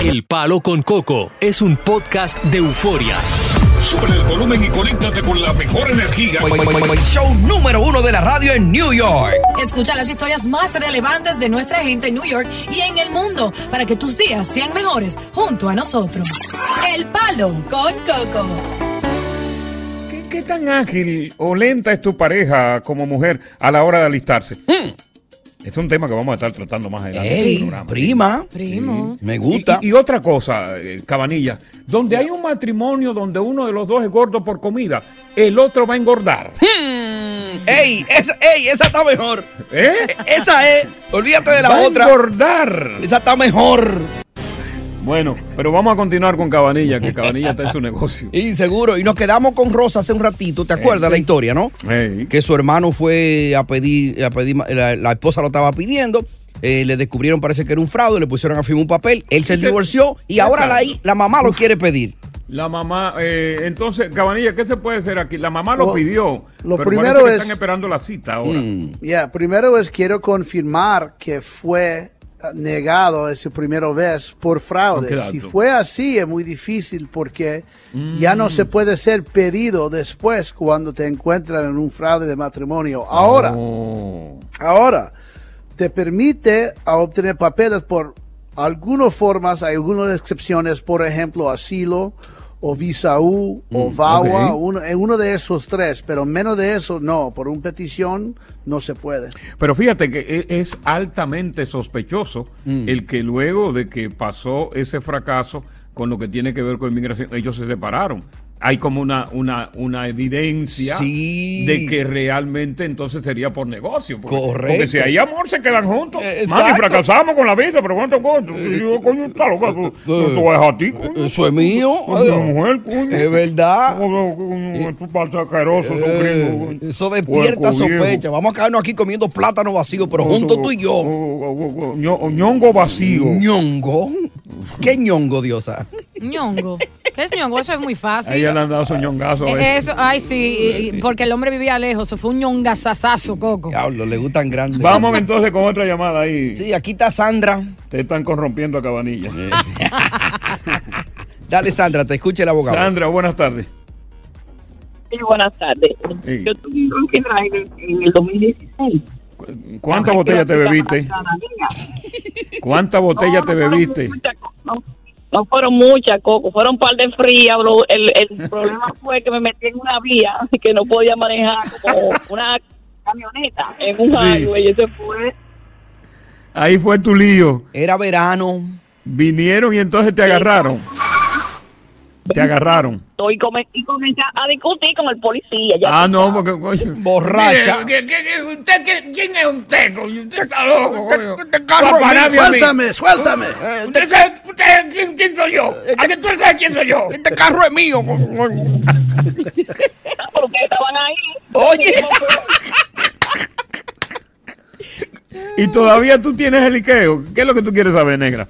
El Palo con Coco es un podcast de euforia. Sube el volumen y conéctate con la mejor energía. Show número uno de la radio en New York. Escucha las historias más relevantes de nuestra gente en New York y en el mundo para que tus días sean mejores junto a nosotros. El Palo con Coco. ¿Qué, qué tan ágil o lenta es tu pareja como mujer a la hora de alistarse? Es un tema que vamos a estar tratando más adelante en el programa. prima. Primo. Me gusta. Y, y otra cosa, eh, Cabanilla, donde hay un matrimonio donde uno de los dos es gordo por comida, el otro va a engordar. Hmm, ey, esa, ey, esa está mejor. ¿Eh? Esa es. Olvídate de la va a otra. engordar. Esa está mejor. Bueno, pero vamos a continuar con Cabanilla, que Cabanilla está en su negocio. Y seguro. Y nos quedamos con Rosa hace un ratito. ¿Te acuerdas sí. la historia, no? Que su hermano fue a pedir, a pedir la, la esposa lo estaba pidiendo. eh, le descubrieron, parece que era un fraude, le pusieron a firmar un papel. Él se divorció y ahora la, mamá lo quiere pedir. La mamá, eh, entonces, Cabanilla, ¿qué se puede hacer aquí? La mamá lo Lo- pidió. lo pero primero parece que es- están esperando la cita ahora. Mm. Ya, primero es quiero confirmar que fue negado esa primera vez por ¿Con qué fraude. Si fue así es muy difícil porque ya no se puede ser pedido después cuando te encuentran en un fraude de matrimonio. Ahora, Oh. ahora te permite a obtener papeles por algunas formas, hay algunas excepciones, por ejemplo, asilo o visa U o VAWA, uno, en uno de esos tres, pero menos de eso no, por una petición no se puede. Pero fíjate que e- es altamente sospechoso Mm. el que luego de que pasó ese fracaso con lo que tiene que ver con inmigración, ellos se separaron. Hay como una, una, una evidencia Sí. de que realmente entonces sería por negocio. Porque, Correcto. Porque si hay amor, se quedan juntos. Eh, Mami, fracasamos con la visa, pero ¿cuánto costo? Y yo, coño, está loca. Tú, tú, a ti, coño. Eso es mío. Mujer, coño. Es verdad. Coño, coño, Tú Eh, coño. eso despierta sospecha. Vamos a quedarnos aquí comiendo plátano vacío, pero juntos tú y yo. Oh, oh, oh, ño- ñongo vacío. ñongo. ¿Qué ñongo, diosa? ñongo. ¿Qué es ñongo? Eso es muy fácil. Le han dado su ñongazo. Eh. Eso, ay, sí, porque el hombre vivía lejos, eso fue un ñongazazazo, Coco. Diablo, le gustan grandes. Vamos entonces con otra llamada ahí. Sí, aquí está Sandra. Te están corrompiendo a Cabanilla. Dale, Sandra, te escucha el abogado. Sandra, buenas tardes. Sí, buenas tardes. Sí. Yo tuve un en el 2016. ¿Cuántas botellas te bebiste? ¿Cuántas botellas te bebiste? No, fueron muchas, Coco, fueron un par de frías. bro. El, el problema fue que me metí en una vía que no podía manejar como una camioneta en un highway. Y ese fue Ahí fue tu lío. Era verano. Vinieron y entonces te agarraron. Te agarraron. y, come- y comencé a discutir con el policía. ya Ah, no, porque coño. Borracha. ¿qué- qué- qué- usted qué- ¿Quién es usted? coño? Usted está loco, coño. mí. Suéltame, suéltame. Eh, ¿Usted sabe usted, quién, quién soy yo? ¿A que tú sabes quién soy yo? Este carro es mío. Ah, pero ustedes estaban ahí. Oye. Y todavía tú tienes el liqueo. ¿Qué es lo que tú quieres saber, negra?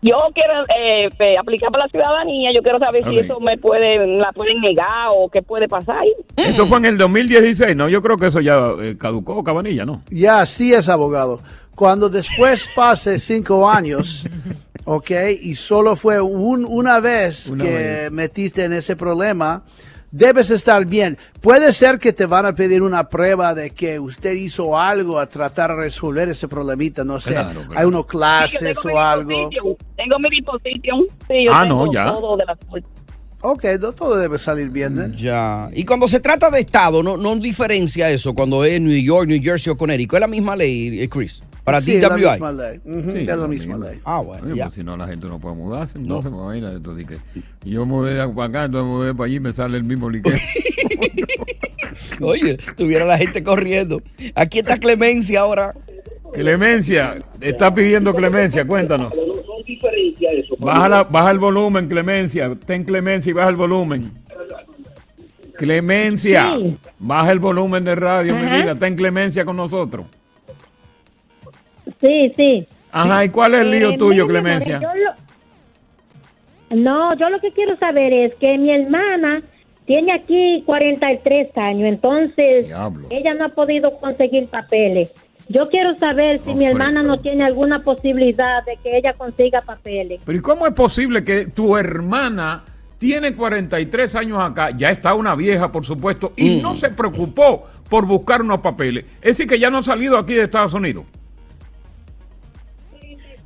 Yo quiero eh, pe- aplicar para la ciudadanía. Yo quiero saber si eso me puede, la pueden negar o qué puede pasar. Eso fue en el 2016, ¿no? Yo creo que eso ya eh, caducó, Cabanilla, ¿no? Ya, sí es abogado. Cuando después pase cinco años, ok, y solo fue un- una vez Una que vez. metiste en ese problema, debes estar bien. Puede ser que te van a pedir una prueba de que usted hizo algo a tratar de resolver ese problemita, no sé. Claro, claro. Hay unos clases o algo. disposición. Tengo mi disposición. Sí, yo Ah, tengo no, ya. todo de la. Ok, no todo debe salir bien. ¿eh? Ya. Y cuando se trata de estado, no, no diferencia eso cuando es New York, New Jersey o Connecticut. Es la misma ley, eh, Chris. Para Sí, es la DWI. misma ley. Sí, es la misma ley. Ah, bueno. Oye, ya. pues si no, la gente no puede mudarse. Entonces, pues, imagínate, entonces, que yo mudé de para acá, entonces mudé para allí y me sale el mismo liqueo. Oye, tuviera la gente corriendo. Aquí está Clemencia ahora. Clemencia, está pidiendo Clemencia, cuéntanos. Baja, la- baja el volumen, Clemencia. Ten Clemencia y baja el volumen. Clemencia, Sí. baja el volumen de radio, mi Ajá. vida. Ten Clemencia con nosotros. Sí, sí. Ajá, ¿y cuál es el lío Eh, tuyo, mira, mi Clemencia? yo lo- No, yo lo que quiero saber es que mi hermana tiene aquí 43 años, entonces ella no ha podido conseguir papeles. Yo quiero saber si mi hermana no tiene alguna posibilidad de que ella consiga papeles. Pero ¿y cómo es posible que tu hermana tiene 43 años acá, ya está una vieja, por supuesto, y no se preocupó por buscar unos papeles? Es decir, que ya no ha salido aquí de Estados Unidos.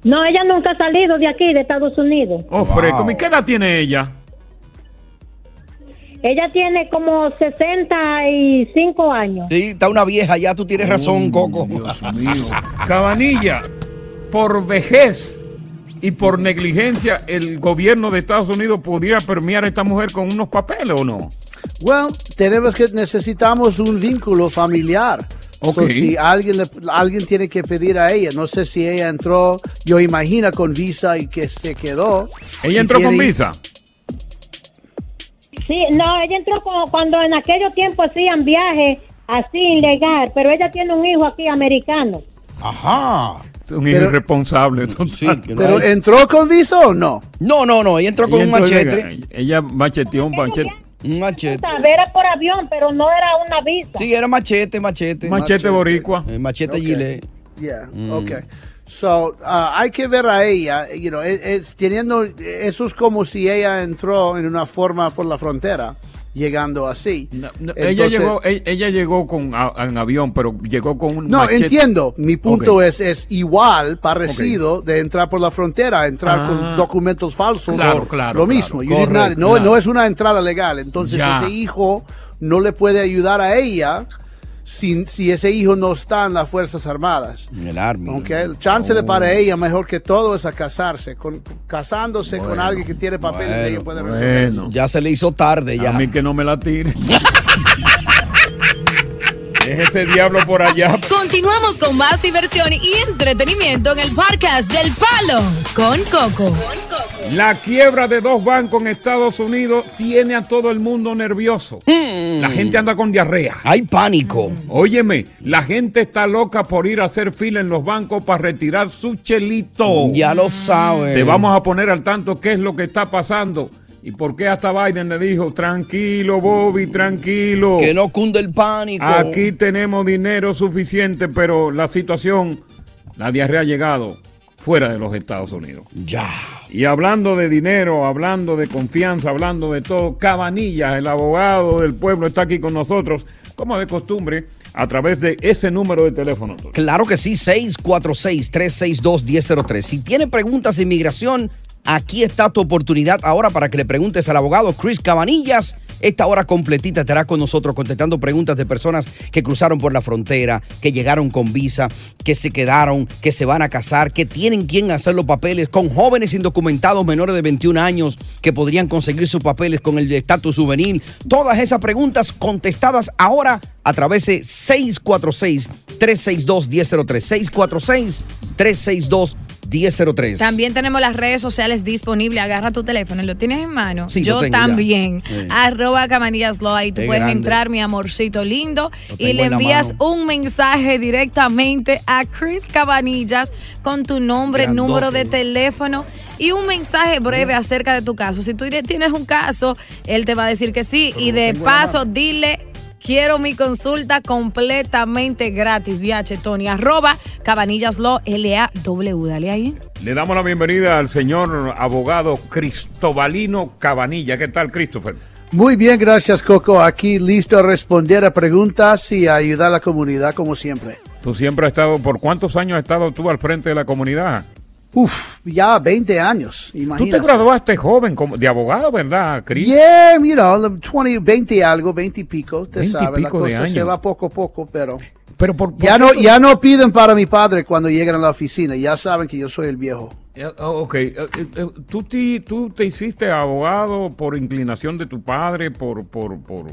No, ella nunca ha salido de aquí, de Estados Unidos. Oh, fresco. ¿Y qué edad tiene ella? Ella tiene como 65 años. Sí, está una vieja, ya tú tienes razón, Coco. Dios mío. Cabanilla, por vejez y por negligencia, el gobierno de Estados Unidos podría permear a esta mujer con unos papeles o no? Well, tenemos que necesitamos un vínculo familiar. Ok. So, si alguien le- alguien tiene que pedir a ella, no sé si ella entró, yo imagino con visa y que se quedó. ¿Ella entró con visa? Sí, no, ella entró como cuando en aquellos tiempos hacían viajes así ilegal, pero ella tiene un hijo aquí americano. Ajá. Es un irresponsable. ¿Pero entró con visa o no? No, no, no, ella entró con Ella un entró machete. Ella macheteó un machete. Un machete. Era por avión, pero no era una visa. Sí, era machete, machete. Machete boricua. Eh, Machete Ok. gilet. Yeah, Mm. okay. So, uh, hay que ver a ella, you know, es, es teniendo, eso es como si ella entró en una forma por la frontera, llegando así. ella Entonces- llegó, ella, ella llegó con a- en avión, pero llegó con un No, machete. entiendo. Mi punto es, es igual, parecido, de entrar por la frontera, entrar Ah. con documentos falsos. Claro, o claro, Lo mismo. Correcto, not- no, claro. no es una entrada legal. Entonces, Ya. ese hijo no le puede ayudar a ella si, si ese hijo no está en las Fuerzas Armadas. En el Army. Ok, El chance de para ella mejor que todo es a casarse. Con, casándose con alguien que tiene papeles, bueno, ella puede. Bueno, Ya se le hizo tarde ya. a mí que no me la tire. Deje ese diablo por allá. Continuamos con más diversión y entretenimiento en el podcast del Palo con Coco. La quiebra de dos bancos en Estados Unidos tiene a todo el mundo nervioso. La gente anda con diarrea. Hay pánico. Óyeme, la gente está loca por ir a hacer fila en los bancos para retirar su chelito. Ya lo sabe. Te vamos a poner al tanto qué es lo que está pasando y por qué hasta Biden le dijo, tranquilo Bobby, tranquilo. Que no cunde el pánico. Aquí tenemos dinero suficiente, pero la situación, la diarrea ha llegado fuera de los Estados Unidos. Ya. Y hablando de dinero, hablando de confianza, hablando de todo, Cabanillas, el abogado del pueblo, está aquí con nosotros, como de costumbre, a través de ese número de teléfono. Claro que sí, 646-362-1003. Si tiene preguntas de inmigración, aquí está tu oportunidad ahora para que le preguntes al abogado Chris Cabanillas. Esta hora completita estará con nosotros contestando preguntas de personas que cruzaron por la frontera, que llegaron con visa, que se quedaron, que se van a casar, que tienen quien hacer los papeles, con jóvenes indocumentados menores de 21 años que podrían conseguir sus papeles con el estatus juvenil. Todas esas preguntas contestadas ahora a través de 646-362-1003. 646-362-1003. También tenemos las redes sociales disponibles. Agarra tu teléfono, ¿lo tienes en mano? Sí, Yo también. Sí. Arroba Camanillas. Ahí tú Qué puedes grande. entrar, mi amorcito lindo, y le en envías un mensaje directamente a Chris Cabanillas con tu nombre, Grandote. número de teléfono y un mensaje breve acerca de tu caso. Si tú tienes un caso, él te va a decir que sí. y de paso, dile. Quiero mi consulta completamente gratis. DH Tony, arroba Cabanillas Law, L-A-W. Dale ahí. Le damos la bienvenida al señor abogado Cristobalino Cabanilla. ¿Qué tal, Christopher? Muy bien, gracias Coco. Aquí listo a responder a preguntas y a ayudar a la comunidad como siempre. Tú siempre has estado, ¿por cuántos años has estado tú al frente de la comunidad? Uf, ya 20 años, Tú te imagínate. graduaste joven como de abogado, ¿verdad, Chris? Yeah, you know, 20, 20 algo, 20 y pico, te 20 y sabes, la pico de cosa se años. va poco a poco, pero... Pero por, ya, no, ya no piden para mi padre cuando llegan a la oficina, ya saben que yo soy el viejo. Eh, oh, ok, Eh, eh, ¿Tú, ti- tú te hiciste abogado por inclinación de tu padre, por, por, por,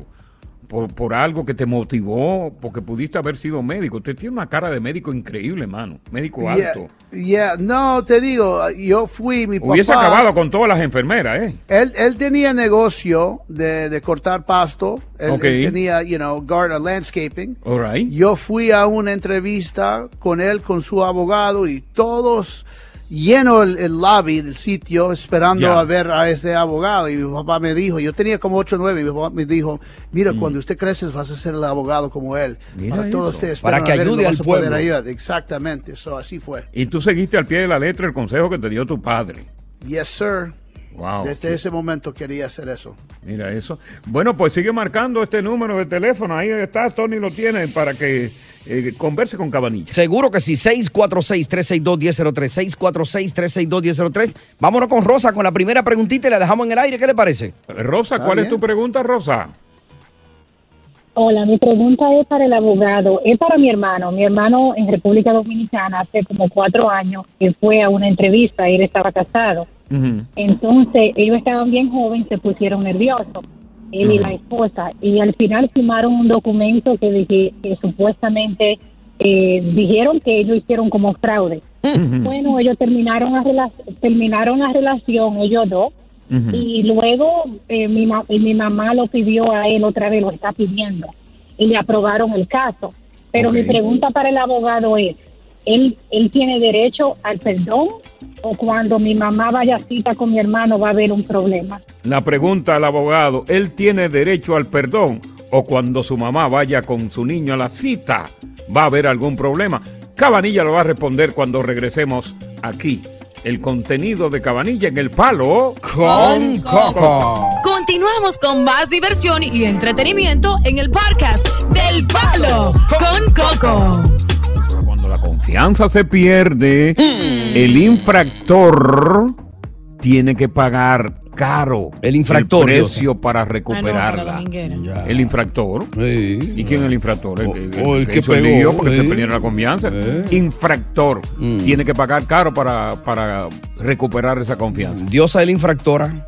por, por algo que te motivó, porque pudiste haber sido médico. Usted tiene una cara de médico increíble, mano. Médico Yeah, alto. yeah, no, te digo, yo fui, mi Hubiese papá- acabado con todas las enfermeras, ¿eh? Él, él tenía negocio de, de cortar pasto. Él, Ok. él tenía, you know, garden landscaping. All right. Yo fui a una entrevista con él, con su abogado y todos lleno el, el lobby del sitio esperando a ver a ese abogado. Y mi papá me dijo, yo tenía como 8 o 9, y mi papá me dijo, mira, cuando usted crece vas a ser el abogado como él. Mm. Mira Para todos eso. ustedes. Para que ayude al pueblo. ayudar. Exactamente, eso así fue. Y tú seguiste al pie de la letra el consejo que te dio tu padre. Yes, sir. Wow. Desde ese momento quería hacer eso. Mira eso. Bueno, pues sigue marcando este número de teléfono. Ahí está, Tony lo tiene para que eh, converse con Cabanilla. Seguro que sí, 646-362-1003, 646-362-1003. Vámonos con Rosa con la primera preguntita y la dejamos en el aire, ¿qué le parece? Rosa, ¿cuál es tu pregunta, Rosa? Hola, mi pregunta es para el abogado, es para mi hermano. Mi hermano en República Dominicana hace como cuatro años que fue a una entrevista, él estaba casado. Entonces ellos estaban bien jóvenes, se pusieron nerviosos, él y la esposa, y al final firmaron un documento que, dije, que supuestamente eh, dijeron que ellos hicieron como fraude. Bueno, ellos terminaron la, terminaron la relación, ellos dos, y luego eh, mi, ma- y mi mamá lo pidió a él otra vez, lo está pidiendo, y le aprobaron el caso. Pero mi pregunta para el abogado es, ¿él, ¿él tiene derecho al perdón o cuando mi mamá vaya a cita con mi hermano va a haber un problema? La pregunta al abogado, ¿él tiene derecho al perdón? ¿O cuando su mamá vaya con su niño a la cita, va a haber algún problema? Cabanilla lo va a responder cuando regresemos aquí. El contenido de Cabanilla en el palo con Coco. Continuamos con más diversión y entretenimiento en el podcast del Palo con Coco. Cuando la confianza se pierde, el infractor tiene que pagar caro el infractor, precio para Ah, no, recuperarla. para el infractor. ¿Y quién es el infractor? El, que- o el que hizo el pegó, lío porque sí. te perdieron la confianza. Infractor. Mm. Tiene que pagar caro para, para recuperar esa confianza. Diosa de la infractora.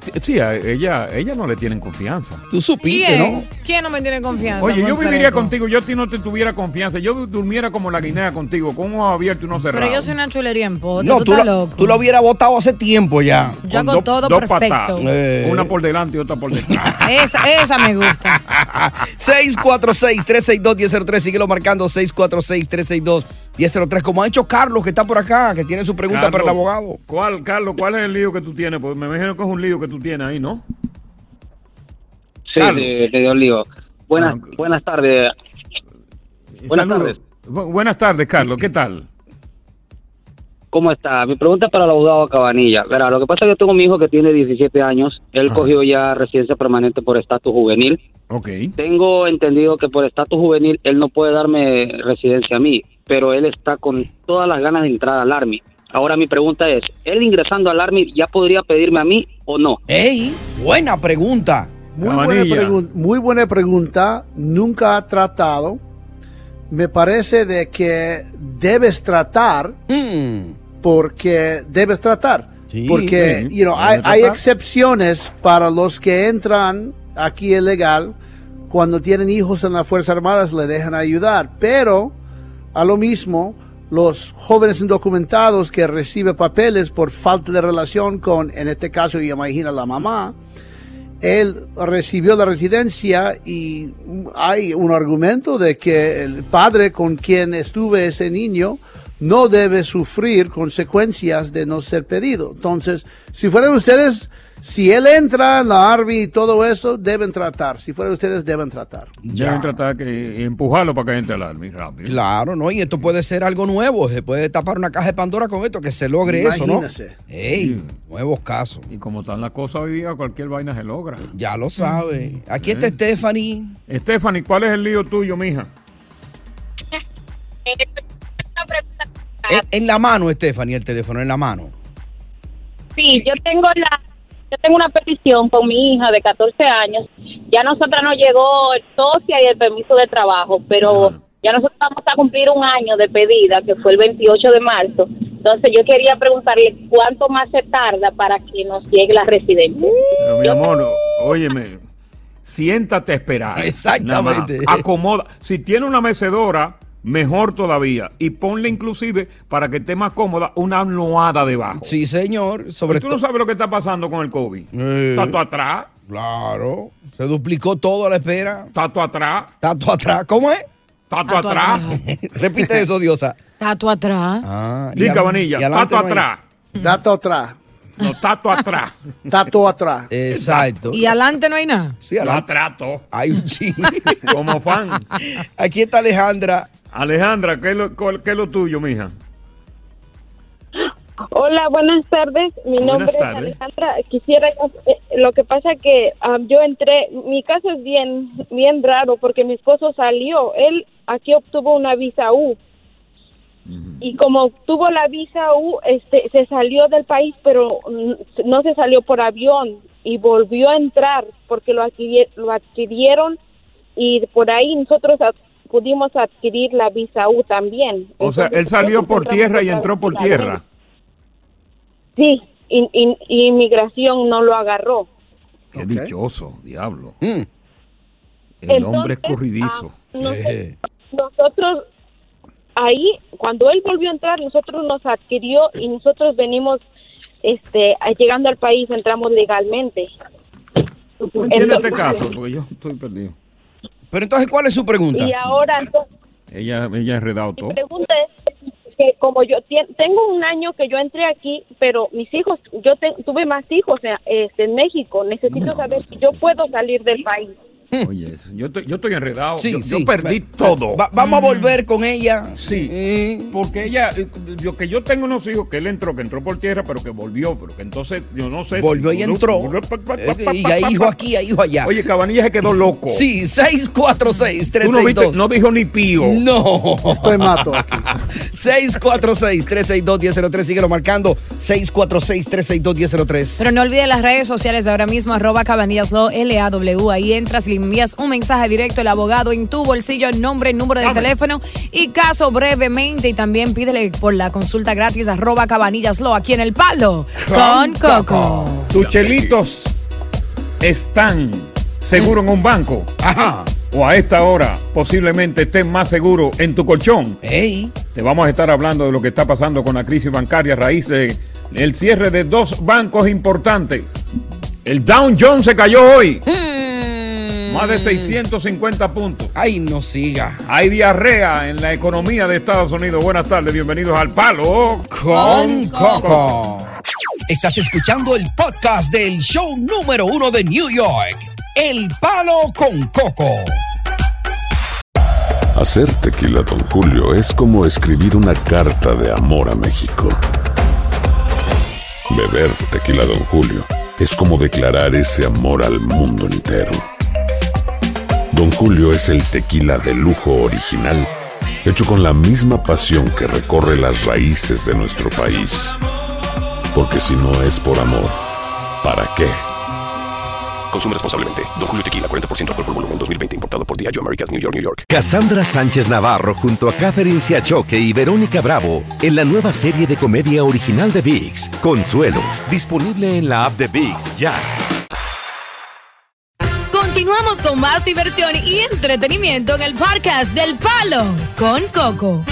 Sí, sí, a ella, ella no le tienen confianza. Tú ¿Quién? ¿Quién no me tiene confianza? Oye, yo viviría contigo, yo a ti no te tuviera confianza, yo durmiera como la guinea contigo, con un ojo abierto y no cerrado. Pero yo soy una chulería en pote. No, tú, tú estás lo, loco. tú lo hubieras votado hace tiempo ya. Yo hago dos- todo dos perfecto. patadas. Eh. Una por delante y otra por detrás. Esa, esa me gusta. 646-362-1003. Síguelo marcando 646-362-1003. Como ha hecho Carlos, que está por acá, que tiene su pregunta para el abogado. ¿Cuál, Carlos, cuál es el lío que tú tienes? Pues me imagino que es un lío que tú tienes ahí, ¿no? Sí, dio lío. Buenas, buenas tardes. Buenas tardes. Bu- buenas tardes, Carlos. ¿Qué tal? ¿Cómo está? Mi pregunta es para el abogado Cabanilla. Verá, lo que pasa es que yo tengo mi hijo que tiene 17 años. Él cogió ya residencia permanente por estatus juvenil. Ok. Tengo entendido que por estatus juvenil él no puede darme residencia a mí, pero él está con todas las ganas de entrar al Army. Ahora mi pregunta es, ¿él ingresando al Army ya podría pedirme a mí o no? ¡Ey! Buena pregunta. Muy buena, pregun- muy buena pregunta. Nunca ha tratado. Me parece de que debes tratar porque debes tratar. Sí, porque sí, you know, hay, hay excepciones para los que entran aquí ilegal. Cuando tienen hijos en las Fuerzas Armadas le dejan ayudar. Pero a lo mismo, los jóvenes indocumentados que reciben papeles por falta de relación con, en este caso, imagina la mamá, él recibió la residencia y hay un argumento de que el padre con quien estuve ese niño no debe sufrir consecuencias de no ser pedido. Entonces, si fueran ustedes, si él entra en la Army y todo eso, deben tratar. Si fueran ustedes, deben tratar. Deben tratar que empujarlo para que entre al Army rápido. Claro, ¿no? Y esto puede ser algo nuevo. Se puede tapar una caja de Pandora con esto, que se logre eso, ¿no? Imagínese. Ey, nuevos casos. Y como están las cosas hoy día, cualquier vaina se logra. Ya lo sabe. Aquí Eh. está Stephanie. Stephanie, ¿cuál es el lío tuyo, mija? En, en la mano, Stephanie, el teléfono, en la mano. Sí, yo tengo la yo tengo una petición con mi hija de 14 años. Ya nosotras nos llegó el socia y el permiso de trabajo, pero ya nosotros vamos a cumplir un año de pedida, que fue el 28 de marzo. Entonces yo quería preguntarle cuánto más se tarda para que nos llegue la residencia. Pero mi amor, óyeme, siéntate a esperar. Exactamente. Nada. Acomoda. Si tiene una mecedora, mejor todavía. Y ponle inclusive, para que esté más cómoda, una almohada debajo. Sí, señor. Sobre ¿Y tú no sabes lo que está pasando con el COVID? Eh, Está tú atrás. Claro. Se duplicó todo a la espera. Está tú atrás. Está atrás. ¿Cómo es? Está tú atrás. Repite eso, Diosa. Tato atrás. Ah, Di, y al- Cabanilla, y adelante tato atrás. Tato atrás. No, tato atrás. Tato atrás. Exacto. Y adelante no hay nada. Sí, La adelante. trato. Hay un ching. Como fan. Aquí está Alejandra. Alejandra, ¿qué es lo, qué es lo tuyo, mija? Hola, buenas tardes. Mi Buenas nombre tardes. es Alejandra. Quisiera, eh, lo que pasa que ah, yo entré, mi caso es bien, bien raro porque mi esposo salió. Él aquí obtuvo una visa U. Y como obtuvo la visa U, este, se salió del país, pero mm, no se salió por avión y volvió a entrar porque lo, adquirie- lo adquirieron y por ahí nosotros pudimos adquirir la visa U también. O sea, él salió por tierra y entró por tierra. Sí, y, y- y inmigración no lo agarró. Qué dichoso, diablo. Mm. El Entonces, hombre escurridizo. ah, no sé. Eh. Nosotros, ahí, cuando él volvió a entrar, nosotros nos adquirió y nosotros venimos, este, llegando al país, entramos legalmente. ¿Tú entiendes este caso? Porque yo estoy perdido. Pero entonces, ¿cuál es su pregunta? Y ahora, entonces, Ella, ella ha todo. mi pregunta es que como yo tengo un año que yo entré aquí, pero mis hijos, yo te- tuve más hijos en, este, en México, necesito saber si yo puedo salir del país. Oye, eso, yo estoy, yo estoy enredado. Sí, yo, yo sí. perdí Va- todo. va- vamos a volver con ella. Sí, porque ella, yo que yo tengo unos hijos que él entró, que entró por tierra, pero que volvió, pero que entonces yo no sé. Volvió si- y entró. Eh, Y hay hijo aquí, hay hijo allá. Oye, Cabanilla se quedó loco. Sí, 646 Tú no, viste, no dijo ni pío. No. Estoy mato aquí. 646-362-1003. Síguelo marcando. 646-362-1003. Pero no olvides las redes sociales de ahora mismo, arroba cabanillas Law, L-A-W. Ahí entras envías un mensaje directo al abogado en tu bolsillo, nombre, número de teléfono y caso brevemente. Y también pídele por la consulta gratis, arroba cabanillas Law, aquí en El Palo, con Coco. Tus chelitos están seguros en un banco. Ajá. O a esta hora posiblemente estén más seguros en tu colchón. Ey. Te vamos a estar hablando de lo que está pasando con la crisis bancaria a raíz del cierre de dos bancos importantes. El Dow Jones se cayó hoy. Más de 650 puntos. Ay, no siga. Hay diarrea en la economía de Estados Unidos. Buenas tardes, bienvenidos al Palo Con Coco. Estás escuchando el podcast del show número uno de New York. El Palo con Coco. Hacer tequila, Don Julio, es como escribir una carta de amor a México. Beber tequila, Don Julio, es como declarar ese amor al mundo entero. Don Julio es el tequila de lujo original, hecho con la misma pasión que recorre las raíces de nuestro país. Porque si no es por amor, ¿para qué? Consume responsablemente. Don Julio Tequila, 40% alcohol por volumen, 2020. Importado por Diageo Americas, New York, New York. Cassandra Sánchez Navarro junto a Catherine Siachoque y Verónica Bravo en la nueva serie de comedia original de VIX, Consuelo, disponible en la app de VIX ya. Continuamos con más diversión y entretenimiento en el podcast del Palo con Coco.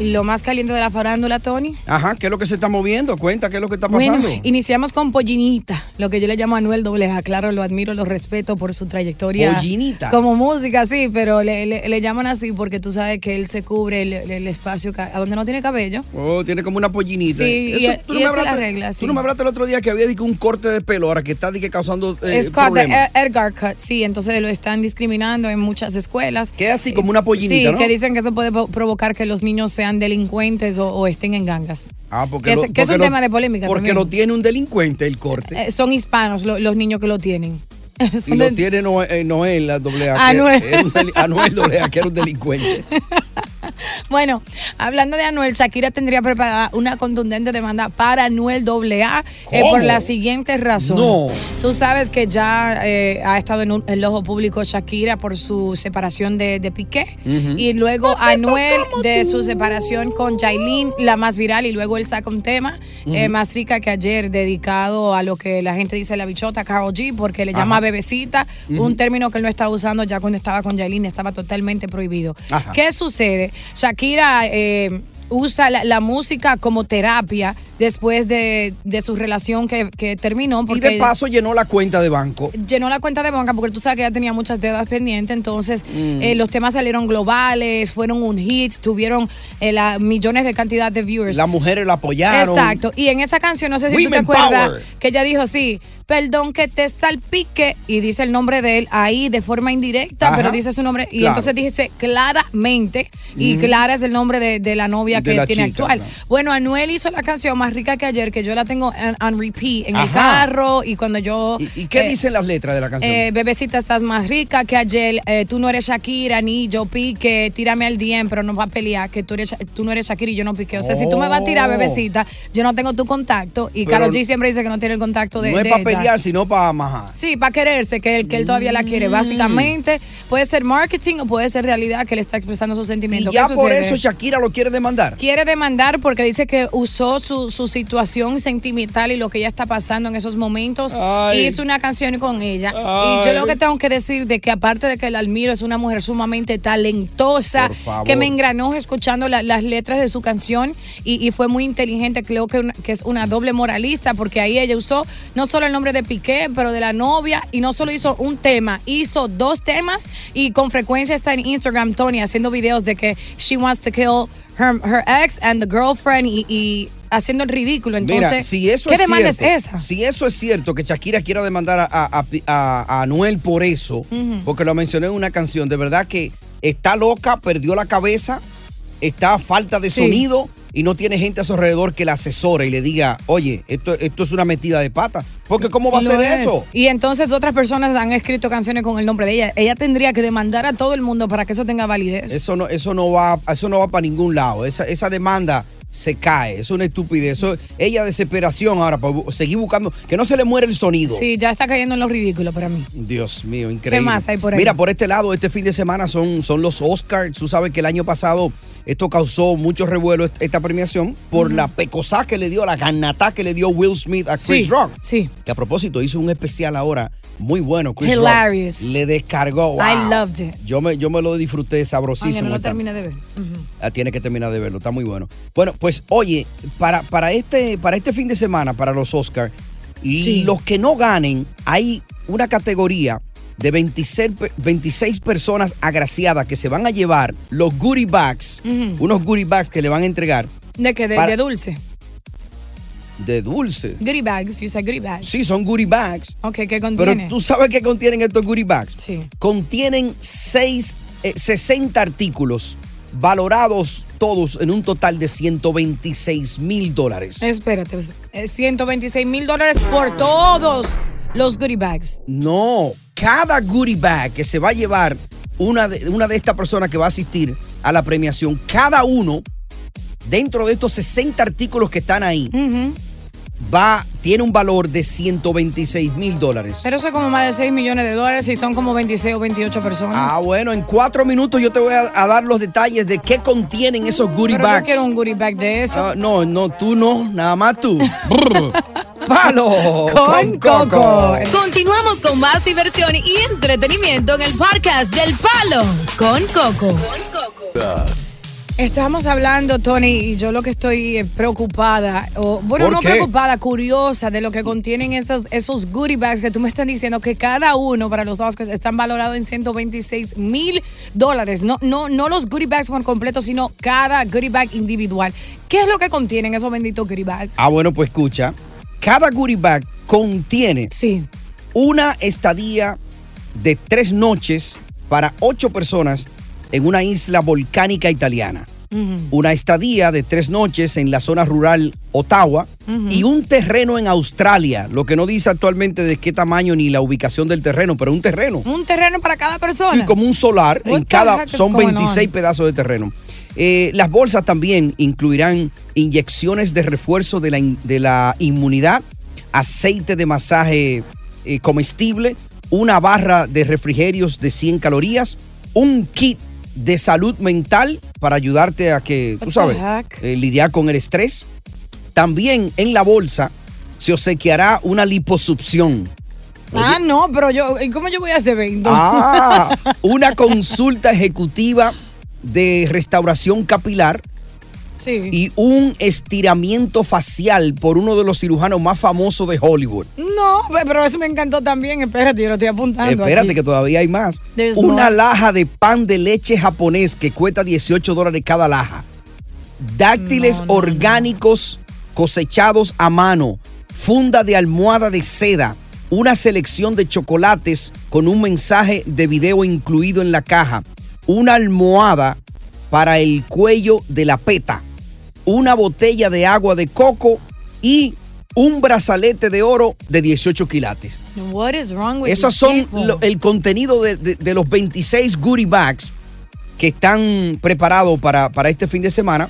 Lo más caliente de la farándula, Tony. Ajá, ¿qué es lo que se está moviendo? Cuenta, ¿qué es lo que está pasando? Bueno, iniciamos con Pollinita, lo que yo le llamo a Anuel AA. Claro, lo admiro, lo respeto por su trayectoria. Pollinita. Como música, sí, pero le, le- le llaman así porque tú sabes que él se cubre el, el espacio a donde no tiene cabello. Oh, tiene como una pollinita. Sí, y- tú y me esa es la hablaste- regla, Tú sí. no me hablaste el otro día que había dicho, un corte de pelo ahora que está di que, causando eh, es problemas. Ed- Edgar Cut, sí, entonces lo están discriminando en muchas escuelas. Que así como una pollinita, Sí, ¿no? que dicen que eso puede provocar que los niños sean delincuentes o, o estén en gangas. Ah, porque que lo- que es un lo- tema de polémica Porque también. lo tiene un delincuente el corte. Eh, son hispanos lo- los niños que lo tienen. y lo tiene Noel, eh, Noel la doble A. Anuel. deli- Anuel doble A, que era un delincuente. Bueno, hablando de Anuel, Shakira tendría preparada una contundente demanda para Anuel AA eh, por la siguiente razón. No. Tú sabes que ya eh, ha estado en un- el ojo público Shakira por su separación de, de Piqué y luego Anuel de su separación con Jailin, la más viral, y luego él saca un tema eh, más rica que ayer dedicado a lo que la gente dice la bichota Carol G porque le llama Ajá. bebecita, un término que él no estaba usando ya cuando estaba con Jailin, estaba totalmente prohibido. Ajá. ¿Qué sucede? Shakira eh, usa la, la música como terapia después de, de su relación que, que terminó. Y de paso llenó la cuenta de banco. llenó la cuenta de banca porque tú sabes que ella tenía muchas deudas pendientes, entonces Mm. eh, los temas salieron globales, fueron un hit, tuvieron eh, la- millones de cantidad de viewers. Las mujeres la apoyaron. Exacto. Y en esa canción, no sé si tú te acuerdas, power. que ella dijo, sí, perdón que te salpique, y dice el nombre de él ahí de forma indirecta, Ajá. pero dice su nombre, y Claro. entonces dice claramente, y Ujú. Clara es el nombre de, de la novia De que la tiene chica, actual. claro. Bueno, Anuel hizo la canción más rica que ayer, que yo la tengo on, on repeat en el Ajá. carro, y cuando yo... ¿Y qué eh, dicen las letras de la canción? eh, bebecita, estás más rica que ayer. eh, tú no eres Shakira, ni yo pique. Tírame al DM, pero no va a pelear que tú, eres, tú no eres Shakira y yo no pique. O sea, si tú me vas a tirar, Oh. bebecita, yo no tengo tu contacto. Y Karol G siempre dice que no tiene el contacto de, no de. Pelear, sino para majar. Sí, para quererse, que él, que él todavía la quiere. Básicamente, puede ser marketing o puede ser realidad que él está expresando sus Y sentimientos. ya ¿Qué por eso Shakira lo quiere demandar. Quiere demandar porque dice que usó su, su situación sentimental y lo que ella está pasando en esos momentos Ay. y hizo una canción con ella. Ay. Y yo lo que tengo que decir de que aparte de que la admiro, es una mujer sumamente talentosa, que me engranó escuchando la- las letras de su canción y, y fue muy inteligente. Creo que, una- que es una doble moralista porque ahí ella usó no solo el nombre de Piqué, pero de la novia y no solo hizo un tema, hizo dos temas y con frecuencia está en Instagram Tony haciendo videos de que she wants to kill her, her ex and the girlfriend y, y haciendo el ridículo. Entonces, Mira, si eso ¿qué es demanda cierto, es esa? Si eso es cierto, que Shakira quiera demandar a, a- a- Anuel por eso, porque lo mencioné en una canción, de verdad que está loca, perdió la cabeza, está a falta de Sí. sonido y no tiene gente a su alrededor que la asesore y le diga, oye, esto, esto es una metida de pata. Porque ¿cómo va a ser es. eso? Y entonces otras personas han escrito canciones con el nombre de ella. Ella tendría que demandar a todo el mundo para que eso tenga validez. Eso no, eso no va, eso no va para ningún lado. Esa, esa demanda se cae. Es una estupidez. Eso, ella desesperación ahora para seguir buscando que no se le muere el sonido. Sí, ya está cayendo en lo ridículo para mí. Dios mío, increíble. ¿Qué más hay por ahí? Mira, por este lado, este fin de semana son, son los Oscars. Tú sabes que el año pasado esto causó mucho revuelo, est- esta premiación, por la pecosá que le dio, la ganatá que le dio Will Smith a Chris Sí, Rock. Sí. Que a propósito hizo un especial ahora muy bueno. Chris Hilarious. Rock le descargó. I loved it. Yo me, yo me lo disfruté sabrosísimo. no lo termine de ver. Ah, tiene que terminar de verlo, está muy bueno. Bueno, pues oye, para, para, este, para este fin de semana, para los Oscars, Sí. los que no ganen, hay una categoría de 26, pe- 26 personas agraciadas que se van a llevar los goodie bags, unos goodie bags que le van a entregar ¿De qué? De, Para- de dulce. De dulce. Goodie bags. You said goodie bags. Sí, son goodie bags. Ok, ¿qué Pero contiene? tú sabes qué contienen estos goodie bags. Sí. Contienen seis, eh, 60 artículos valorados todos en un total de 126 mil dólares. Espérate. eh, 126 mil dólares por todos los goodie bags. No, cada goodie bag que se va a llevar una de, una de estas personas que va a asistir a la premiación, cada uno, dentro de estos 60 artículos que están ahí, va, tiene un valor de 126 mil dólares. Pero eso es como más de 6 millones de dólares y son como 26 o 28 personas. Ah, bueno, en cuatro minutos yo te voy a, a dar los detalles de qué contienen esos goodie Pero bags. yo quiero un goodie bag de eso. Ah, no, no, tú no, nada más tú. ¡Palo! Con Coco. Continuamos con más diversión y entretenimiento en el podcast del Palo con Coco. Estamos hablando, Tony, y yo lo que estoy eh, preocupada, o bueno, ¿Por no qué? preocupada, curiosa de lo que contienen esos, esos goodie bags que tú me estás diciendo que cada uno para los Oscars están valorados en 126 mil dólares. No, no, no los goodie bags por completo, sino cada goodie bag individual. ¿Qué es lo que contienen esos benditos goodie bags? Ah, bueno, pues escucha. Cada goodie bag contiene una estadía de tres noches para ocho personas en una isla volcánica italiana. Una estadía de tres noches en la zona rural Ottawa y un terreno en Australia, lo que no dice actualmente de qué tamaño ni la ubicación del terreno, pero un terreno. Un terreno para cada persona. Y como un solar, en cada, son going 26 on? pedazos de terreno. Eh, las bolsas también incluirán inyecciones de refuerzo de la, in- de la inmunidad, aceite de masaje eh, comestible, una barra de refrigerios de 100 calorías, un kit de salud mental para ayudarte a que, tú sabes, eh, lidiar con el estrés. También en la bolsa se obsequiará una liposucción. Ah, no, pero yo, ¿y cómo yo voy a hacer evento? Ah, una consulta ejecutiva de restauración capilar sí. y un estiramiento facial por uno de los cirujanos más famosos de Hollywood. No, pero eso me encantó también. Espérate, yo lo estoy apuntando. Espérate aquí. que todavía hay más. There's Una more. laja de pan de leche japonés que cuesta 18 dólares cada laja. Dáctiles orgánicos cosechados a mano. Funda de almohada de seda. Una selección de chocolates con un mensaje de video incluido en la caja. Una almohada para el cuello de la peta. Una botella de agua de coco y un brazalete de oro de 18 quilates. What is wrong with Esos son lo- el contenido de, de- de los 26 goodie bags que están preparados para, para este fin de semana.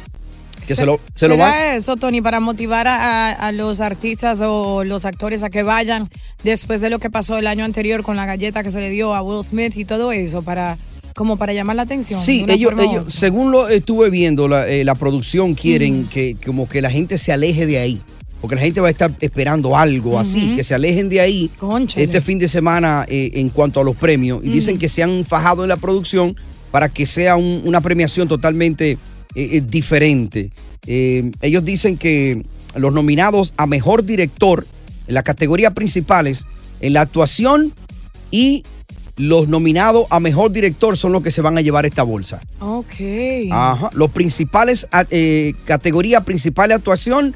Que se, lo, se lo ¿Será van. eso, Tony, para motivar a, a los artistas o los actores a que vayan después de lo que pasó el año anterior con la galleta que se le dio a Will Smith y todo eso, para como para llamar la atención? Sí, ellos, ellos, según lo estuve viendo, la, eh, la producción quieren que como que la gente se aleje de ahí. Porque la gente va a estar esperando algo así, que se alejen de ahí Cónchale. este fin de semana eh, en cuanto a los premios. Y dicen que se han fajado en la producción para que sea un- una premiación totalmente eh, diferente. Ellos dicen que los nominados a mejor director en la categoría principales, en la actuación y los nominados a mejor director son los que se van a llevar esta bolsa. Ok. Ajá. Los principales, eh, categoría principal de actuación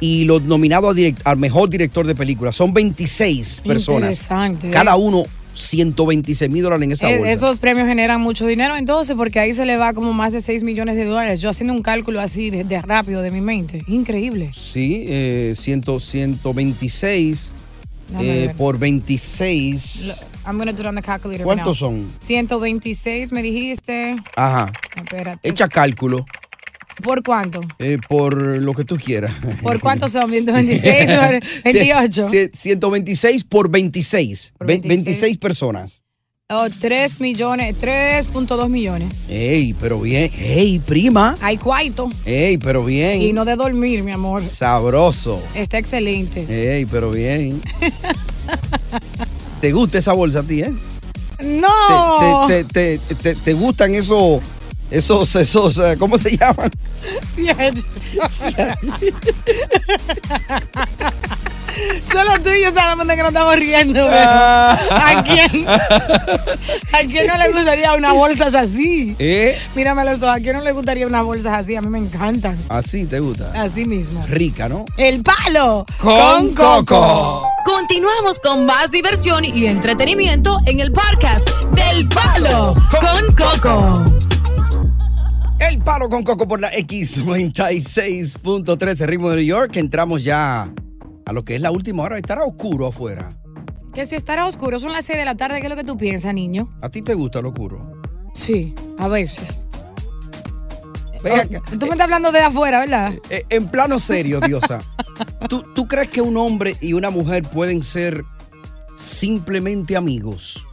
y los nominados a, direct- al mejor director de película. Son 26 personas. Interesante. Cada uno 126 mil dólares en esa Eh, bolsa. Esos premios generan mucho dinero entonces, porque ahí se le va como más de 6 millones de dólares. Yo haciendo un cálculo así de, de rápido de mi mente. Increíble. Sí, eh, 100, 126 Eh, por 26. Lo- I'm gonna do it on the calculator. ¿Cuántos son? 126 me dijiste. Ajá. Espérate. Echa cálculo ¿Por cuánto? eh, por lo que tú quieras. ¿Por cuánto son? 126 sobre 28. Cien- 126 por 26. Por Ve- 26. 26 personas. Oh, 3 millones, 3.2 millones. Ey, pero bien. Ey, prima. Hay cuarto. Ey, pero bien. Y no de dormir, mi amor. Sabroso. Está excelente. Ey, pero bien. ¿Te gusta esa bolsa a ti, eh? ¡No! ¿Te, te, te, te- te gustan esos, esos, esos, eh, ¿cómo se llaman? Solo tú y yo sabemos de que nos estamos riendo. pero Ah. ¿A quién? ¿A quién no le gustaría unas bolsas así? ¿Eh? Mírame los ojos. ¿A quién no le gustaría unas bolsas así? A mí me encantan. Así te gusta. Así mismo. Rica, ¿no? El palo Con Coco. Continuamos con más diversión y entretenimiento en el podcast del Palo con Coco. El palo con coco por la X96.3 ritmo de New York. Entramos ya a lo que es la última hora. Estará oscuro afuera. Que si estará oscuro, son las 6 de la tarde, ¿qué es lo que tú piensas, niño? ¿A ti te gusta lo oscuro? Sí, a veces. Acá. Tú me estás hablando de afuera, ¿verdad? Eh, en plano serio, Diosa. ¿tú, ¿Tú crees que un hombre y una mujer pueden ser simplemente amigos?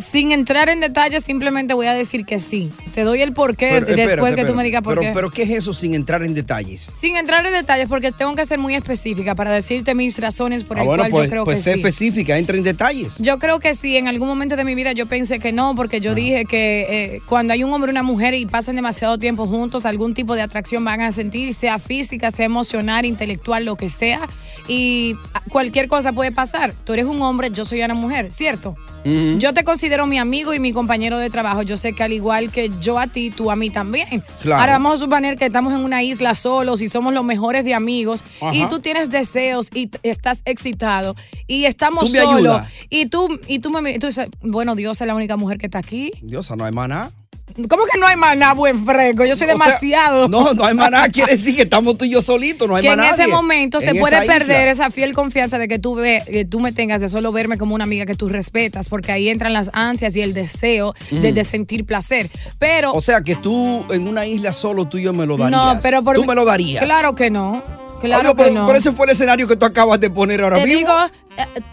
Sin entrar en detalles, simplemente voy a decir que sí. Te doy el porqué Pero, después espérate, que tú me digas por pero, qué. Pero, ¿qué es eso sin entrar en detalles? Sin entrar en detalles, porque tengo que ser muy específica para decirte mis razones por Ah, el bueno, cual pues, yo creo pues que sé sí. específica, entra en detalles. Yo creo que sí, en algún momento de mi vida yo pensé que no, porque Ah. yo dije que eh, cuando hay un hombre y una mujer y pasan demasiado tiempo juntos, algún tipo de atracción van a sentir, sea física, sea emocional, intelectual, lo que sea, y cualquier cosa puede pasar. Tú eres un hombre, yo soy una mujer, ¿cierto? Yo te considero mi amigo y mi compañero de trabajo. Yo sé que al igual que yo a ti, tú a mí también. Claro. Ahora vamos a suponer que estamos en una isla solos y somos los mejores de amigos y tú tienes deseos y estás excitado y estamos solos y tú y tú me miras y tú dices, bueno, Dios es la única mujer que está aquí. Diosa, no hay maná. ¿Cómo que no hay maná, buen fresco? Yo soy O sea, demasiado. no, no hay maná, quiere decir que estamos tú y yo solitos, no hay que en maná. ese momento se en puede isla. perder esa fiel confianza de que tú, ve, que tú me tengas de solo verme como una amiga que tú respetas, porque ahí entran las ansias y el deseo de, Mm. de sentir placer. Pero O sea que tú en una isla solo tú y yo me lo darías. no, pero por Tú me lo darías. Claro que no. Claro Obvio, que pero, no. pero ese fue el escenario que tú acabas de poner ahora Te mismo. digo,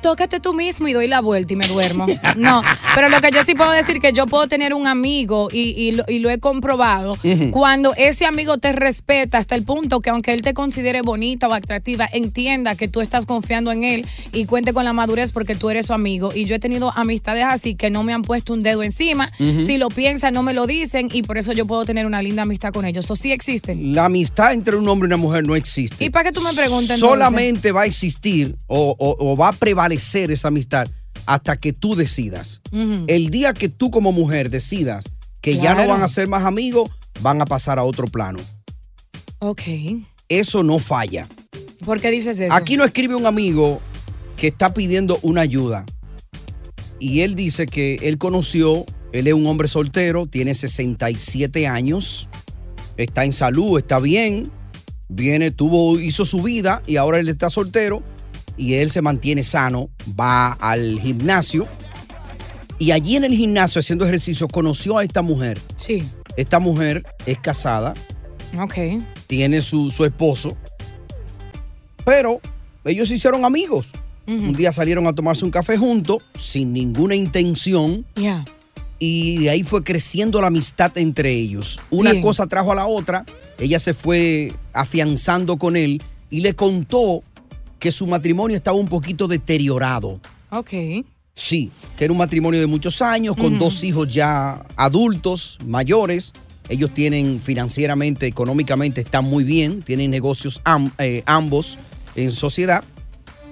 tócate tú mismo y doy la vuelta y me duermo. No, pero lo que yo sí puedo decir que yo puedo tener un amigo y, y lo, y lo he comprobado cuando ese amigo te respeta hasta el punto que aunque él te considere bonita o atractiva, entienda que tú estás confiando en él y cuente con la madurez porque tú eres su amigo. Y yo he tenido amistades así que no me han puesto un dedo encima. Si lo piensan, no me lo dicen y por eso yo puedo tener una linda amistad con ellos. Eso sí existen. La amistad entre un hombre y una mujer no existe. ¿Y para qué tú me preguntas? Solamente va a existir o, o- o va a prevalecer esa amistad hasta que tú decidas. El día que tú como mujer decidas que ya no van a ser más amigos, van a pasar a otro plano. Ok. Eso no falla. ¿Por qué dices eso? Aquí no escribe un amigo que está pidiendo una ayuda. Y él dice que él conoció, él es un hombre soltero, tiene 67 años, está en salud, está bien, viene, tuvo, hizo su vida y ahora él está soltero y él se mantiene sano, va al gimnasio y allí en el gimnasio haciendo ejercicio conoció a esta mujer. Sí. Esta mujer es casada, Ok. tiene su, su esposo, pero ellos se hicieron amigos. Un día salieron a tomarse un café juntos sin ninguna intención. Ya. Y de ahí fue creciendo la amistad entre ellos. Una Bien. cosa trajo a la otra. Ella se fue afianzando con él y le contó que su matrimonio estaba un poquito deteriorado. Ok. Sí, que era un matrimonio de muchos años, con dos hijos ya adultos, mayores. Ellos tienen financieramente, económicamente, están muy bien, tienen negocios am- eh, ambos en sociedad,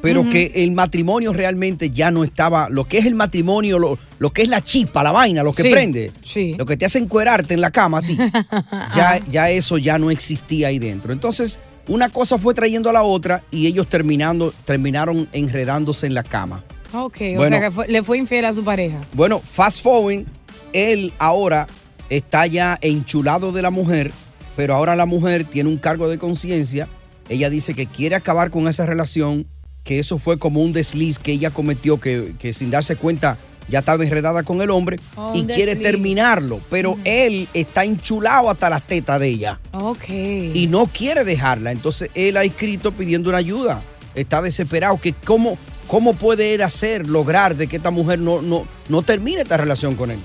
pero que el matrimonio realmente ya no estaba, lo que es el matrimonio, lo, lo que es la chispa, la vaina, lo que Sí, prende, sí. lo que te hace encuerarte en la cama a ti, ya, ya eso ya no existía ahí dentro. Entonces, una cosa fue trayendo a la otra y ellos terminando, terminaron enredándose en la cama. Ok, o Bueno. sea que fue- le fue infiel a su pareja. Bueno, fast forward, él ahora está ya enchulado de la mujer, pero ahora la mujer tiene un cargo de conciencia. Ella dice que quiere acabar con esa relación, que eso fue como un desliz que ella cometió, que, que sin darse cuenta ya estaba enredada con el hombre Oh, y quiere terminarlo, pero él está enchulado hasta las tetas de ella Ok. y no quiere dejarla. Entonces él ha escrito pidiendo una ayuda. Está desesperado. Que cómo, ¿Cómo puede él hacer, lograr de que esta mujer no, no, no termine esta relación con él?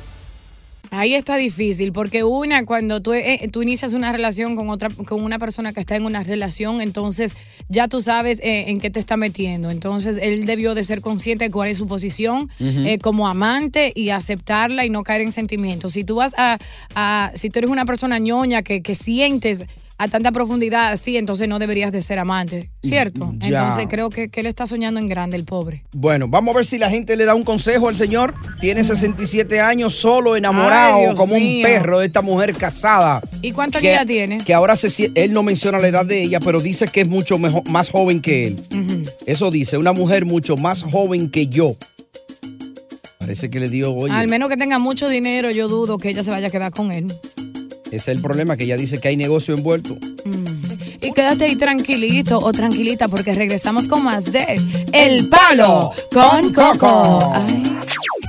Ahí está difícil, porque una, cuando tú, eh, tú inicias una relación con otra, con una persona que está en una relación, entonces ya tú sabes eh, en qué te está metiendo. Entonces él debió de ser consciente de cuál es su posición eh, como amante y aceptarla y no caer en sentimientos. Si tú vas a, a- si tú eres una persona ñoña que, que sientes a tanta profundidad así, entonces no deberías de ser amante, ¿cierto? Ya. Entonces creo que, que él está soñando en grande, el pobre. Bueno, vamos a ver si la gente le da un consejo al señor. Tiene 67 años, solo, enamorado, Ay, como un perro de esta mujer casada. ¿Y que, ella tiene? Que ahora se, él no menciona la edad de ella, pero dice que es mucho mejor, más joven que él. Eso dice, una mujer mucho más joven que yo. Parece que le dio, oye, Al menos que tenga mucho dinero, yo dudo que ella se vaya a quedar con él. Ese es el problema, que ella dice que hay negocio envuelto. Y quédate ahí tranquilito o tranquilita porque regresamos con más de El Palo con Coco.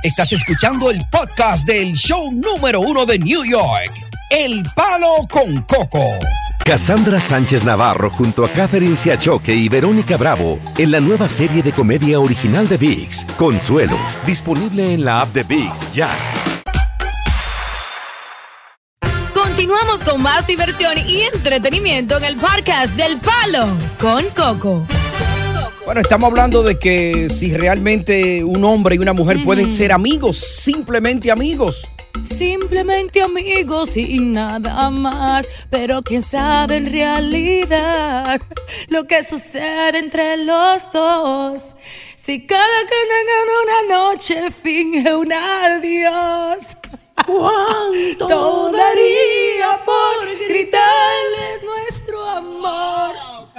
Estás escuchando el podcast del show número uno de New York, El Palo con Coco. Cassandra Sánchez Navarro junto a Catherine Siachoque y Verónica Bravo en la nueva serie de comedia original de VIX, Consuelo, disponible en la app de VIX ya. Con más diversión y entretenimiento en el podcast del Palo con Coco. Bueno, estamos hablando de que si realmente un hombre y una mujer pueden ser amigos, simplemente amigos. Simplemente amigos y nada más, pero quién sabe en realidad lo que sucede entre los dos. Si cada quien en una noche finge un adiós. ¿Cuánto daría por gritarles nuestro amor?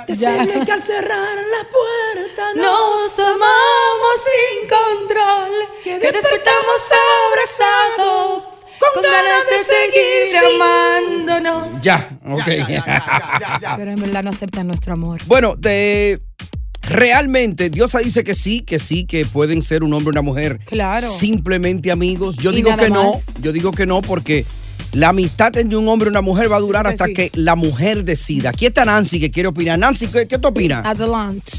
Decirle que al cerrar la puerta Nos amamos sin control, que despertamos abrazados, con ganas de seguir sí. amándonos. Ya, ok. Pero en verdad no aceptan nuestro amor. Bueno, de, realmente Diosa dice que sí, que sí, que pueden ser un hombre y una mujer. Claro. Simplemente amigos. Yo Y digo que no, yo digo que no porque la amistad entre un hombre y una mujer va a durar hasta que la mujer decida. Aquí está Nancy que quiere opinar. Nancy, ¿qué, qué tú opinas? Adelante.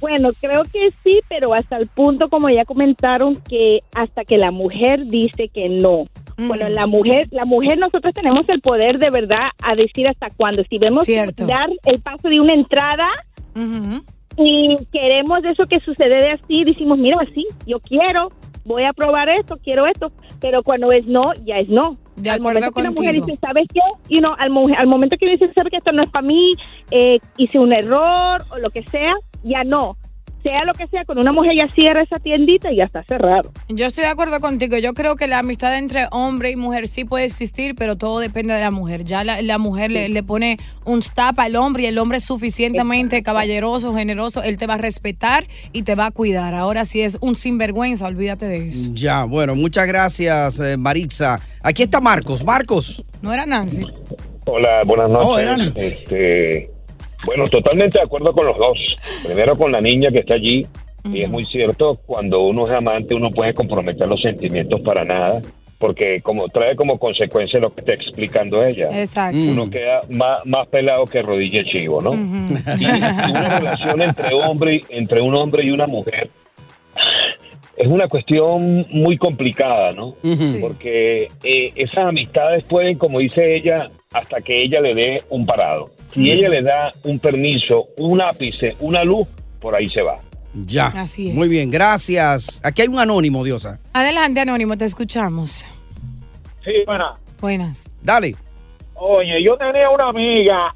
Bueno, creo que sí, pero hasta el punto, como ya comentaron, que hasta que la mujer dice que no. Bueno, la mujer, la mujer, nosotros tenemos el poder de verdad a decir hasta cuándo. Si vemos Cierto. dar el paso de una entrada y queremos eso que sucede de así, decimos, mira, así, yo quiero, voy a probar esto, quiero esto, pero cuando es no, ya es no. De al momento que una mujer contigo. dice, ¿sabes qué? You know, al, al momento que dice, ¿sabes que esto no es para mí? Eh, hice un error o lo que sea, ya no. Sea lo que sea, cuando una mujer ya cierra esa tiendita, ya está cerrado. Yo estoy de acuerdo contigo. Yo creo que la amistad entre hombre y mujer sí puede existir, pero todo depende de la mujer. Ya la, la mujer le, le pone un stop al hombre y el hombre es suficientemente caballeroso, generoso. Él te va a respetar y te va a cuidar. Ahora, si es un sinvergüenza, olvídate de eso. Ya, bueno, muchas gracias, eh, Marixa. Aquí está Marcos. Marcos. No era Nancy. Hola, buenas noches. Oh, era Nancy. Este, bueno, totalmente de acuerdo con los dos. Primero con la niña que está allí. Y es muy cierto, cuando uno es amante, uno puede comprometer los sentimientos para nada. Porque como trae como consecuencia lo que está explicando ella. Exacto. Uno queda más, más pelado que rodilla chivo, ¿no? Y una relación entre hombre, entre un hombre y una mujer es una cuestión muy complicada, ¿no? Porque eh, esas amistades pueden, como dice ella, hasta que ella le dé un parado. Si ella le da un permiso, un ápice, una luz, por ahí se va. Ya. Así es. Muy bien, gracias. Aquí hay un anónimo, Diosa. Adelante, Anónimo, te escuchamos. Sí, bueno. Buenas. Dale. Oye, yo tenía una amiga,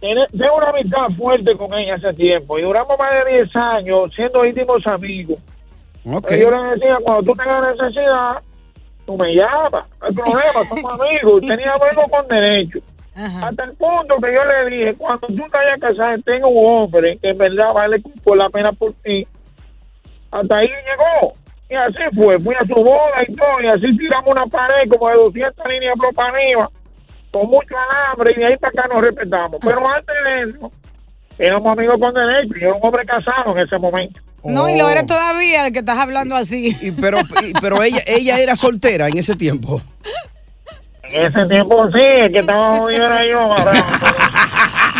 tengo una amistad fuerte con ella hace tiempo y duramos más de 10 años siendo íntimos amigos. Ok. Pero yo le decía, cuando tú tengas necesidad, tú me llamas, no hay problema, somos amigos, tenía amigos con derecho. Hasta el punto que yo le dije, cuando tú te vayas a casar, tengo un hombre que en verdad vale por la pena por ti. Hasta ahí llegó. Y así fue, fui a su boda y todo, y así tiramos una pared como de 200 líneas propaniva, con mucho alambre, y de ahí para acá nos respetamos. Pero antes de eso, éramos amigos con derecho, y yo era un hombre casado en ese momento. No, y lo eres todavía de que estás hablando así. pero pero ella, ella era soltera en ese tiempo. En ese tiempo sí, es que estaba jodido era yo.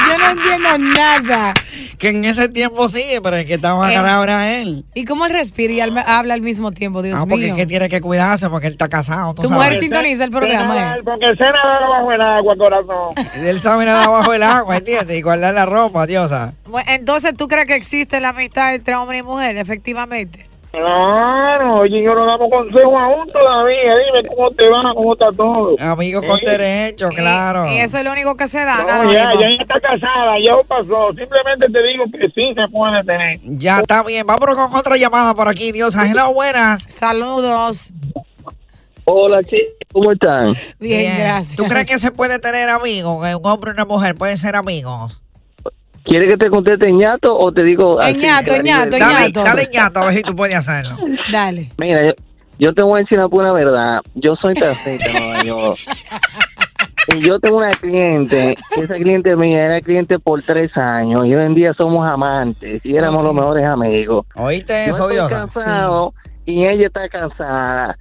Yo no entiendo nada. Que en ese tiempo sí, pero es que estaba Eh, agarrado era él. ¿Y cómo él respira y habla al mismo tiempo? Dios Ah, porque mío. es que tiene que cuidarse porque él está casado. tú Tu sabes. mujer sintoniza el programa. eh. Porque sé nadar bajo el agua, corazón. Él sabe nadar bajo el agua, ¿entiendes? Y guardar la ropa, diosa. Bueno, Entonces, ¿tú crees que existe la amistad entre hombre y mujer, efectivamente? Claro, oye, yo no damos consejos aún todavía. Dime cómo te va, cómo está todo. Amigo con derecho, claro. Y eso es lo único que se da. No, ya, ya ella está casada, ya pasó. Simplemente te digo que sí se puede tener. Ya está bien. Vámonos con otra llamada por aquí, diosa. Hello, buenas. Saludos. Hola, chicos, ¿cómo están? Bien, gracias. ¿Tú crees que se puede tener amigos? Que un hombre y una mujer pueden ser amigos. ¿Quieres que te conteste ñato o te digo así? ñato, ñato, Dale, ñato. dale ñato, a ver si tú puedes hacerlo. Dale. Mira, yo, yo te voy a decir la pura verdad. Yo soy taxista en Nueva York. Y yo tengo una cliente, esa cliente mía era cliente por tres años y hoy en día somos amantes y éramos los mejores amigos. ¿Oíste Yo eso, cansado y ella está cansada.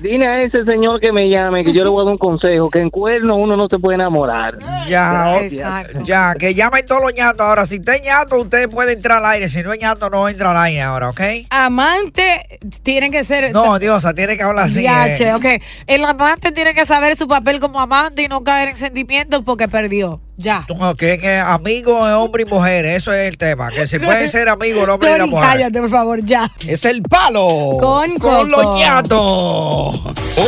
Dile a ese señor que me llame, que yo le voy a dar un consejo, que en cuerno uno no se puede enamorar. Ya, Exacto. ya, que llamen todos los ñatos. Ahora, si usted es ñato, usted puede entrar al aire. Si no es ñato, no entra al aire ahora, ¿ok? Amante tiene que ser. No, Diosa, tiene que hablar así. Diache, eh. ok. El amante tiene que saber su papel como amante y no caer en sentimientos porque perdió. Ya. Ok, que amigo es hombre y mujer, eso es el tema. Que se puede ser amigo el hombre y la mujer. cállate, por favor, ya. Es el palo. Con Con Coco. los ñatos.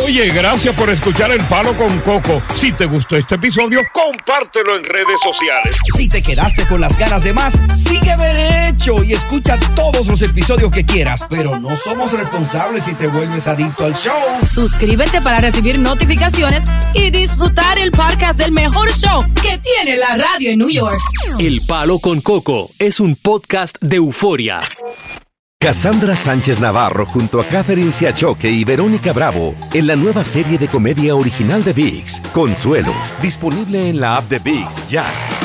Oye, gracias por escuchar El Palo con Coco. Si te gustó este episodio, compártelo en redes sociales. Si te quedaste con las ganas de más, sigue derecho y escucha todos los episodios que quieras. Pero no somos responsables si te vuelves adicto al show. Suscríbete para recibir notificaciones y disfrutar el podcast del mejor show que tiene la radio en New York. El Palo con Coco es un podcast de euforia. Cassandra Sánchez Navarro junto a Catherine Siachoque y Verónica Bravo en la nueva serie de comedia original de VIX, Consuelo, disponible en la app de VIX ya.